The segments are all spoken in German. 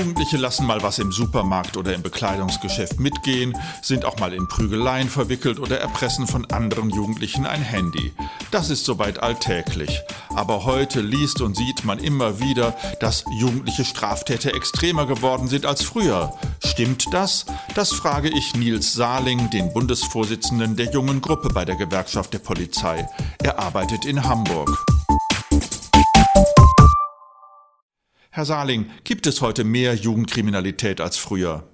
Jugendliche lassen mal was im Supermarkt oder im Bekleidungsgeschäft mitgehen, sind auch mal in Prügeleien verwickelt oder erpressen von anderen Jugendlichen ein Handy. Das ist soweit alltäglich. Aber heute liest und sieht man immer wieder, dass jugendliche Straftäter extremer geworden sind als früher. Stimmt das? Das frage ich Nils Saling, den Bundesvorsitzenden der jungen Gruppe bei der Gewerkschaft der Polizei. Er arbeitet in Hamburg. Herr Saling, gibt es heute mehr Jugendkriminalität als früher?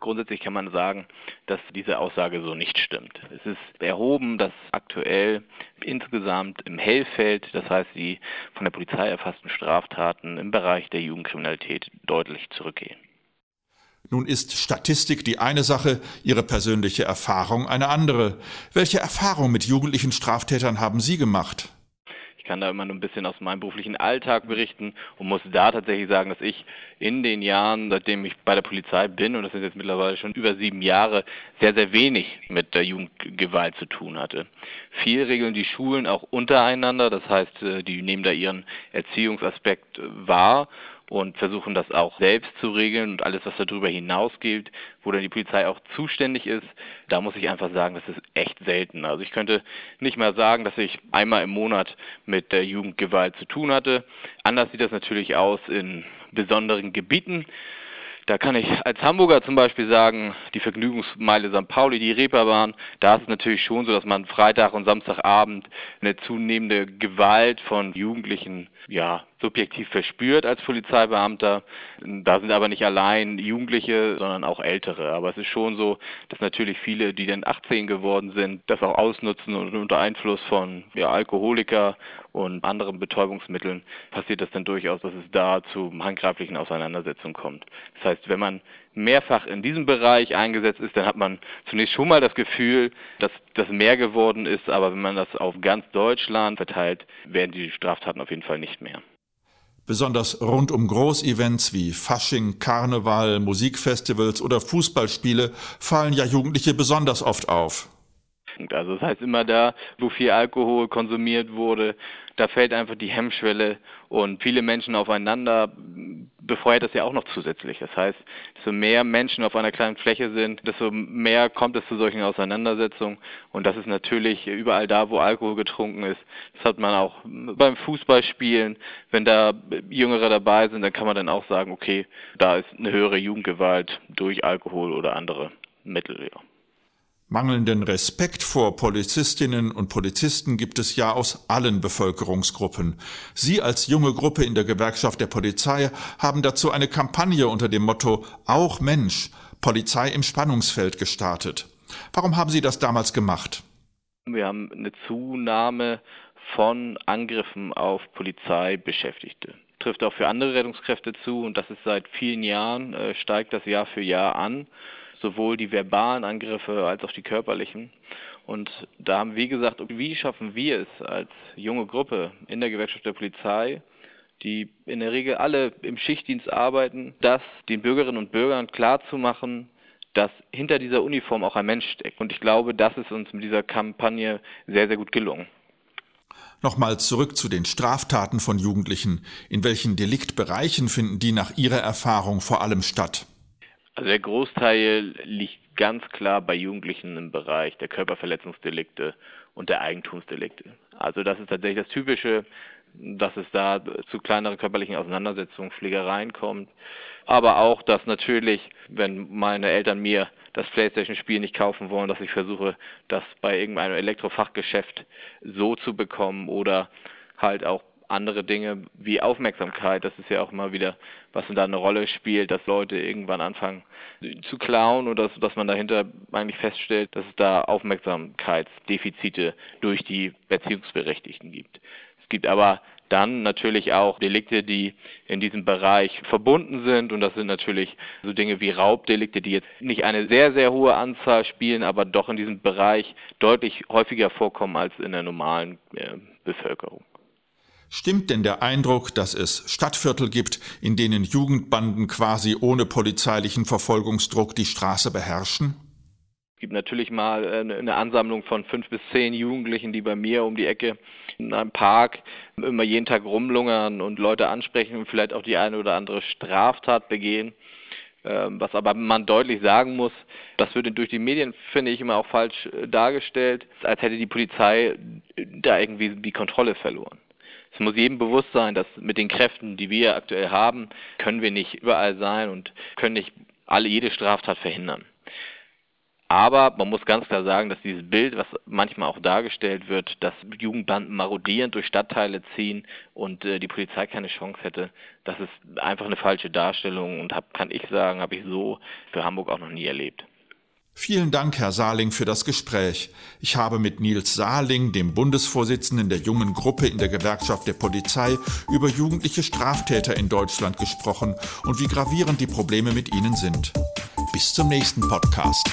Grundsätzlich kann man sagen, dass diese Aussage so nicht stimmt. Es ist erhoben, dass aktuell insgesamt im Hellfeld, das heißt die von der Polizei erfassten Straftaten im Bereich der Jugendkriminalität deutlich zurückgehen. Nun ist Statistik die eine Sache, Ihre persönliche Erfahrung eine andere. Welche Erfahrung mit jugendlichen Straftätern haben Sie gemacht? Ich kann da immer nur ein bisschen aus meinem beruflichen Alltag berichten und muss da tatsächlich sagen, dass ich in den Jahren, seitdem ich bei der Polizei bin, und das sind jetzt mittlerweile schon über sieben Jahre, sehr, sehr wenig mit der Jugendgewalt zu tun hatte. Viel regeln die Schulen auch untereinander, das heißt, äh, die nehmen da ihren Erziehungsaspekt wahr und versuchen das auch selbst zu regeln und alles, was darüber hinausgeht, wo dann die Polizei auch zuständig ist, da muss ich einfach sagen, das ist echt selten. Also ich könnte nicht mal sagen, dass ich einmal im Monat mit der Jugendgewalt zu tun hatte. Anders sieht das natürlich aus in besonderen Gebieten. Da kann ich als Hamburger zum Beispiel sagen, die Vergnügungsmeile St. Pauli, die Reeperbahn, da ist es natürlich schon so, dass man Freitag und Samstagabend eine zunehmende Gewalt von Jugendlichen ja, subjektiv verspürt als Polizeibeamter. Da sind aber nicht allein Jugendliche, sondern auch Ältere. Aber es ist schon so, dass natürlich viele, die dann 18 geworden sind, das auch ausnutzen und unter Einfluss von ja, Alkoholiker und anderen Betäubungsmitteln passiert das dann durchaus, dass es da zu handgreiflichen Auseinandersetzungen kommt. Das heißt, wenn man mehrfach in diesem Bereich eingesetzt ist, dann hat man zunächst schon mal das Gefühl, dass das mehr geworden ist, aber wenn man das auf ganz Deutschland verteilt, werden die Straftaten auf jeden Fall nicht mehr. Besonders rund um Großevents wie Fasching, Karneval, Musikfestivals oder Fußballspiele fallen ja Jugendliche besonders oft auf. Also das heißt immer da, wo viel Alkohol konsumiert wurde, da fällt einfach die Hemmschwelle und viele Menschen aufeinander befeuert das ja auch noch zusätzlich. Das heißt, desto mehr Menschen auf einer kleinen Fläche sind, desto mehr kommt es zu solchen Auseinandersetzungen. Und das ist natürlich überall da, wo Alkohol getrunken ist. Das hat man auch beim Fußballspielen. Wenn da Jüngere dabei sind, dann kann man dann auch sagen, okay, da ist eine höhere Jugendgewalt durch Alkohol oder andere Mittel. Ja. Mangelnden Respekt vor Polizistinnen und Polizisten gibt es ja aus allen Bevölkerungsgruppen. Sie als junge Gruppe in der Gewerkschaft der Polizei haben dazu eine Kampagne unter dem Motto Auch Mensch, Polizei im Spannungsfeld gestartet. Warum haben Sie das damals gemacht? Wir haben eine Zunahme von Angriffen auf Polizeibeschäftigte. Trifft auch für andere Rettungskräfte zu und das ist seit vielen Jahren, äh, steigt das Jahr für Jahr an sowohl die verbalen Angriffe als auch die körperlichen. Und da haben wir gesagt, wie schaffen wir es als junge Gruppe in der Gewerkschaft der Polizei, die in der Regel alle im Schichtdienst arbeiten, das den Bürgerinnen und Bürgern klarzumachen, dass hinter dieser Uniform auch ein Mensch steckt. Und ich glaube, das ist uns mit dieser Kampagne sehr, sehr gut gelungen. Nochmal zurück zu den Straftaten von Jugendlichen. In welchen Deliktbereichen finden die nach Ihrer Erfahrung vor allem statt? Also der Großteil liegt ganz klar bei Jugendlichen im Bereich der Körperverletzungsdelikte und der Eigentumsdelikte. Also das ist tatsächlich das Typische, dass es da zu kleineren körperlichen Auseinandersetzungen, Schlägereien kommt. Aber auch, dass natürlich, wenn meine Eltern mir das Playstation-Spiel nicht kaufen wollen, dass ich versuche, das bei irgendeinem Elektrofachgeschäft so zu bekommen oder halt auch andere Dinge wie Aufmerksamkeit, das ist ja auch immer wieder, was da eine Rolle spielt, dass Leute irgendwann anfangen zu klauen oder dass, dass man dahinter eigentlich feststellt, dass es da Aufmerksamkeitsdefizite durch die Beziehungsberechtigten gibt. Es gibt aber dann natürlich auch Delikte, die in diesem Bereich verbunden sind. Und das sind natürlich so Dinge wie Raubdelikte, die jetzt nicht eine sehr, sehr hohe Anzahl spielen, aber doch in diesem Bereich deutlich häufiger vorkommen als in der normalen äh, Bevölkerung. Stimmt denn der Eindruck, dass es Stadtviertel gibt, in denen Jugendbanden quasi ohne polizeilichen Verfolgungsdruck die Straße beherrschen? Es gibt natürlich mal eine Ansammlung von fünf bis zehn Jugendlichen, die bei mir um die Ecke in einem Park immer jeden Tag rumlungern und Leute ansprechen und vielleicht auch die eine oder andere Straftat begehen. Ähm, was aber man deutlich sagen muss, das wird durch die Medien, finde ich, immer auch falsch äh, dargestellt, als hätte die Polizei da irgendwie die Kontrolle verloren. Es muss jedem bewusst sein, dass mit den Kräften, die wir aktuell haben, können wir nicht überall sein und können nicht alle jede Straftat verhindern. Aber man muss ganz klar sagen, dass dieses Bild, was manchmal auch dargestellt wird, dass Jugendbanden marodierend durch Stadtteile ziehen und äh, die Polizei keine Chance hätte, das ist einfach eine falsche Darstellung und hab, kann ich sagen, habe ich so für Hamburg auch noch nie erlebt. Vielen Dank, Herr Saling, für das Gespräch. Ich habe mit Nils Saling, dem Bundesvorsitzenden der jungen Gruppe in der Gewerkschaft der Polizei, über jugendliche Straftäter in Deutschland gesprochen und wie gravierend die Probleme mit ihnen sind. Bis zum nächsten Podcast.